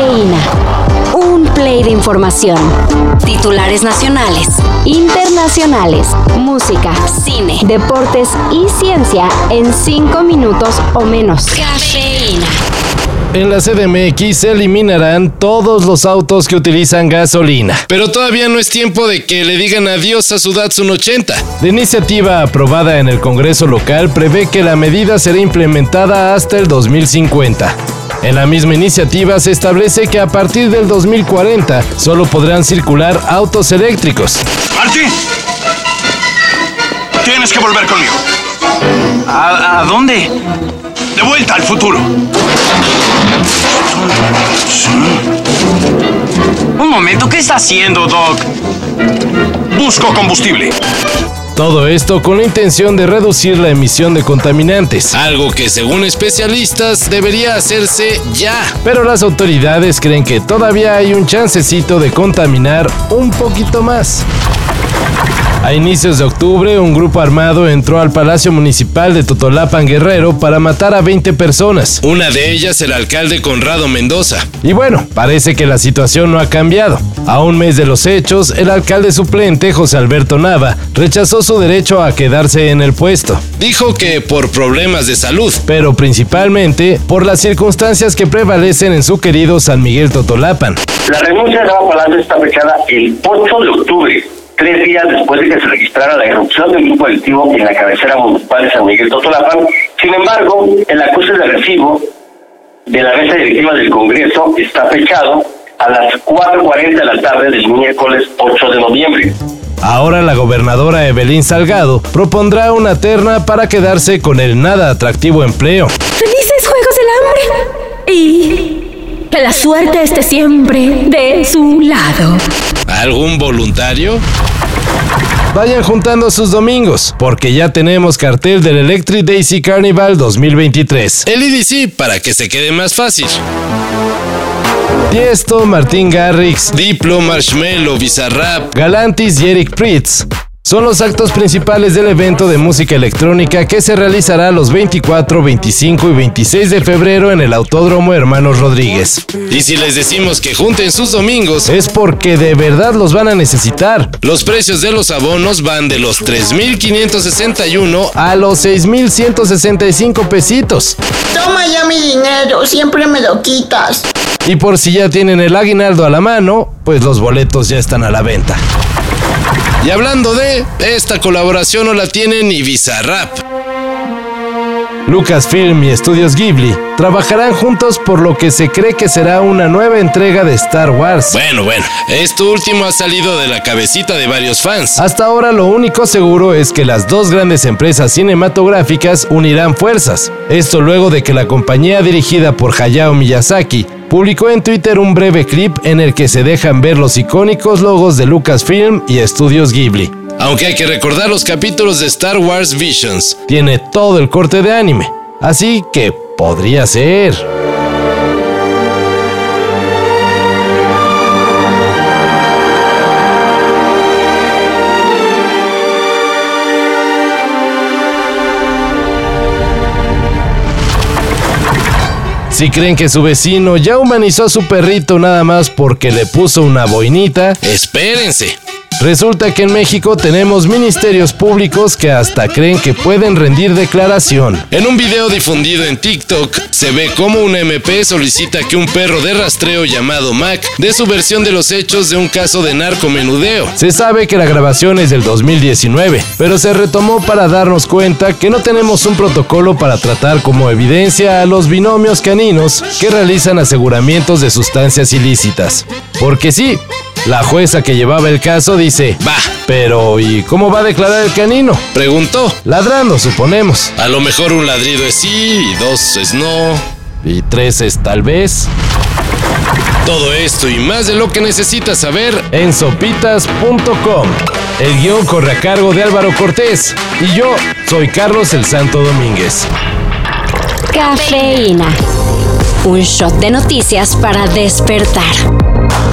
Cafeína. Un play de información. Titulares nacionales, internacionales, música, cine, deportes y ciencia en 5 minutos o menos. Cafeína. En la CDMX se eliminarán todos los autos que utilizan gasolina. Pero todavía no es tiempo de que le digan adiós a su Datsun 80. La iniciativa aprobada en el Congreso local prevé que la medida será implementada hasta el 2050. En la misma iniciativa se establece que a partir del 2040 solo podrán circular autos eléctricos. ¡Marty! Tienes que volver conmigo. ¿A, a dónde? De vuelta al futuro. Un momento, ¿qué está haciendo, Doc? Busco combustible. Todo esto con la intención de reducir la emisión de contaminantes, algo que según especialistas debería hacerse ya. Pero las autoridades creen que todavía hay un chancecito de contaminar un poquito más. A inicios de octubre, un grupo armado entró al Palacio Municipal de Totolapan Guerrero para matar a 20 personas. Una de ellas el alcalde Conrado Mendoza. Y bueno, parece que la situación no ha cambiado. A un mes de los hechos, el alcalde suplente José Alberto Nava rechazó su derecho a quedarse en el puesto. Dijo que por problemas de salud, pero principalmente por las circunstancias que prevalecen en su querido San Miguel Totolapan. La renuncia de Nava Palacio está fechada el 8 de octubre tres días después de que se registrara la erupción del grupo delictivo en la cabecera municipal de San Miguel Totolapan. Sin embargo, el acuse de recibo de la mesa directiva del Congreso está fechado a las 4.40 de la tarde del miércoles 8 de noviembre. Ahora la gobernadora Evelyn Salgado propondrá una terna para quedarse con el nada atractivo empleo. ¡Felices Juegos del Hambre! Y que la suerte esté siempre de su lado. ¿Algún voluntario? Vayan juntando sus domingos, porque ya tenemos cartel del Electric Daisy Carnival 2023. El EDC para que se quede más fácil. Tiesto, Martín Garrix, Diplo, Marshmello, Bizarrap, Galantis y Eric Pritz son los actos principales del evento de música electrónica que se realizará los 24, 25 y 26 de febrero en el Autódromo Hermanos Rodríguez. Y si les decimos que junten sus domingos, es porque de verdad los van a necesitar. Los precios de los abonos van de los 3.561 a los 6.165 pesitos. Toma ya mi dinero, siempre me lo quitas. Y por si ya tienen el aguinaldo a la mano, pues los boletos ya están a la venta. Y hablando de, esta colaboración no la tiene ni Bizarrap. Lucasfilm y Estudios Ghibli trabajarán juntos por lo que se cree que será una nueva entrega de Star Wars. Bueno, bueno, esto último ha salido de la cabecita de varios fans. Hasta ahora lo único seguro es que las dos grandes empresas cinematográficas unirán fuerzas. Esto luego de que la compañía dirigida por Hayao Miyazaki publicó en Twitter un breve clip en el que se dejan ver los icónicos logos de Lucasfilm y Estudios Ghibli. Aunque hay que recordar los capítulos de Star Wars Visions, tiene todo el corte de anime, así que podría ser. Si creen que su vecino ya humanizó a su perrito nada más porque le puso una boinita, espérense. Resulta que en México tenemos ministerios públicos que hasta creen que pueden rendir declaración. En un video difundido en TikTok se ve cómo un MP solicita que un perro de rastreo llamado Mac dé su versión de los hechos de un caso de narcomenudeo. Se sabe que la grabación es del 2019, pero se retomó para darnos cuenta que no tenemos un protocolo para tratar como evidencia a los binomios caninos que realizan aseguramientos de sustancias ilícitas. Porque sí, la jueza que llevaba el caso dice, va, pero ¿y cómo va a declarar el canino? Preguntó, ladrando suponemos. A lo mejor un ladrido es sí, y dos es no, y tres es tal vez. Todo esto y más de lo que necesitas saber en sopitas.com. El guion corre a cargo de Álvaro Cortés y yo soy Carlos el Santo Domínguez. Cafeína. Un shot de noticias para despertar.